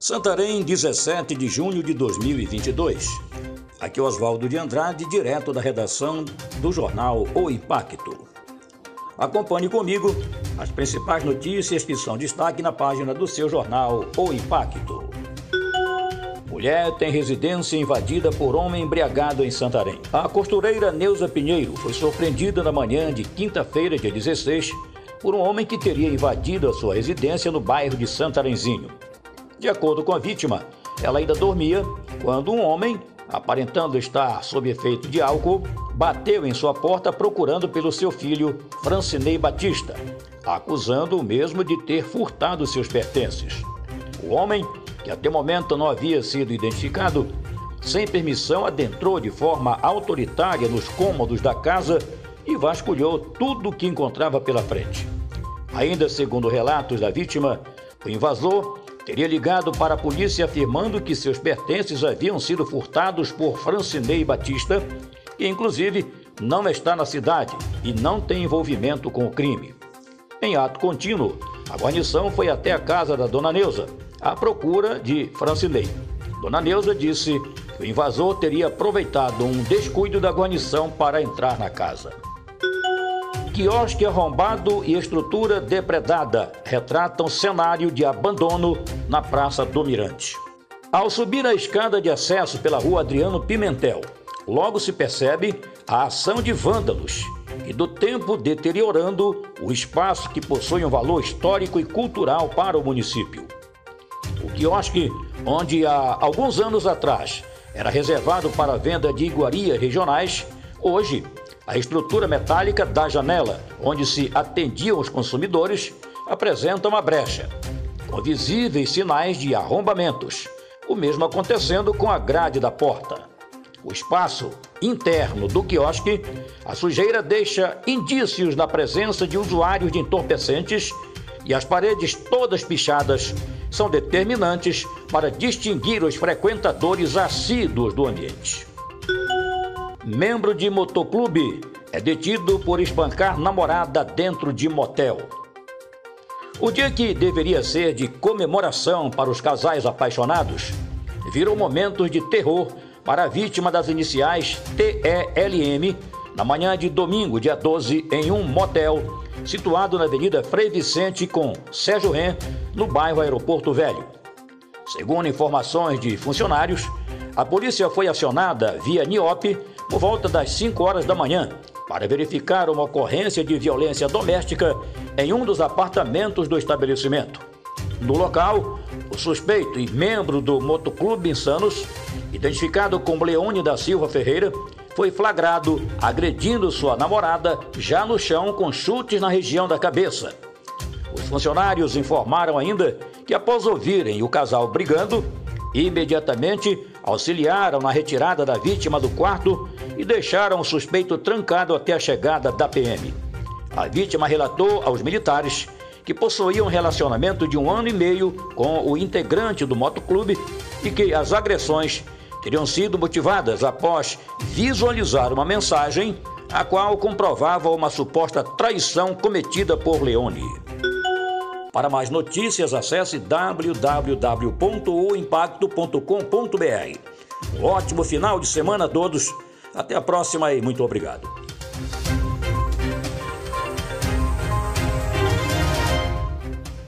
Santarém, 17 de junho de 2022. Aqui é Oswaldo de Andrade, direto da redação do jornal O Impacto. Acompanhe comigo as principais notícias que são destaque na página do seu jornal O Impacto. Mulher tem residência invadida por homem embriagado em Santarém. A costureira Neuza Pinheiro foi surpreendida na manhã de quinta-feira, dia 16, por um homem que teria invadido a sua residência no bairro de Santarenzinho. De acordo com a vítima, ela ainda dormia quando um homem, aparentando estar sob efeito de álcool, bateu em sua porta procurando pelo seu filho, Francinei Batista, acusando o mesmo de ter furtado seus pertences. O homem, que até o momento não havia sido identificado, sem permissão adentrou de forma autoritária nos cômodos da casa e vasculhou tudo o que encontrava pela frente. Ainda segundo relatos da vítima, o invasor teria ligado para a polícia afirmando que seus pertences haviam sido furtados por Francinei Batista, que inclusive não está na cidade e não tem envolvimento com o crime. Em ato contínuo, a guarnição foi até a casa da dona Neuza, à procura de Francinei. Dona Neuza disse que o invasor teria aproveitado um descuido da guarnição para entrar na casa. Quiosque arrombado e estrutura depredada retratam cenário de abandono na Praça do Mirante. Ao subir a escada de acesso pela rua Adriano Pimentel, logo se percebe a ação de vândalos e do tempo deteriorando o espaço que possui um valor histórico e cultural para o município. O quiosque, onde há alguns anos atrás era reservado para a venda de iguarias regionais, hoje a estrutura metálica da janela, onde se atendiam os consumidores, apresenta uma brecha, com visíveis sinais de arrombamentos, o mesmo acontecendo com a grade da porta. O espaço interno do quiosque, a sujeira deixa indícios da presença de usuários de entorpecentes e as paredes todas pichadas são determinantes para distinguir os frequentadores assíduos do ambiente membro de motoclube, é detido por espancar namorada dentro de motel. O dia que deveria ser de comemoração para os casais apaixonados virou momentos de terror para a vítima das iniciais TELM na manhã de domingo, dia 12, em um motel situado na Avenida Frei Vicente com Sérgio Ren, no bairro Aeroporto Velho. Segundo informações de funcionários, a polícia foi acionada via NIOP por volta das 5 horas da manhã para verificar uma ocorrência de violência doméstica em um dos apartamentos do estabelecimento. No local, o suspeito e membro do motoclube Insanos, identificado como Leone da Silva Ferreira, foi flagrado agredindo sua namorada já no chão com chutes na região da cabeça. Os funcionários informaram ainda que após ouvirem o casal brigando, imediatamente auxiliaram na retirada da vítima do quarto e deixaram o suspeito trancado até a chegada da PM. A vítima relatou aos militares que possuía um relacionamento de um ano e meio com o integrante do motoclube e que as agressões teriam sido motivadas após visualizar uma mensagem a qual comprovava uma suposta traição cometida por Leone. Para mais notícias, acesse www.oimpacto.com.br. Um ótimo final de semana a todos até a próxima e muito obrigado.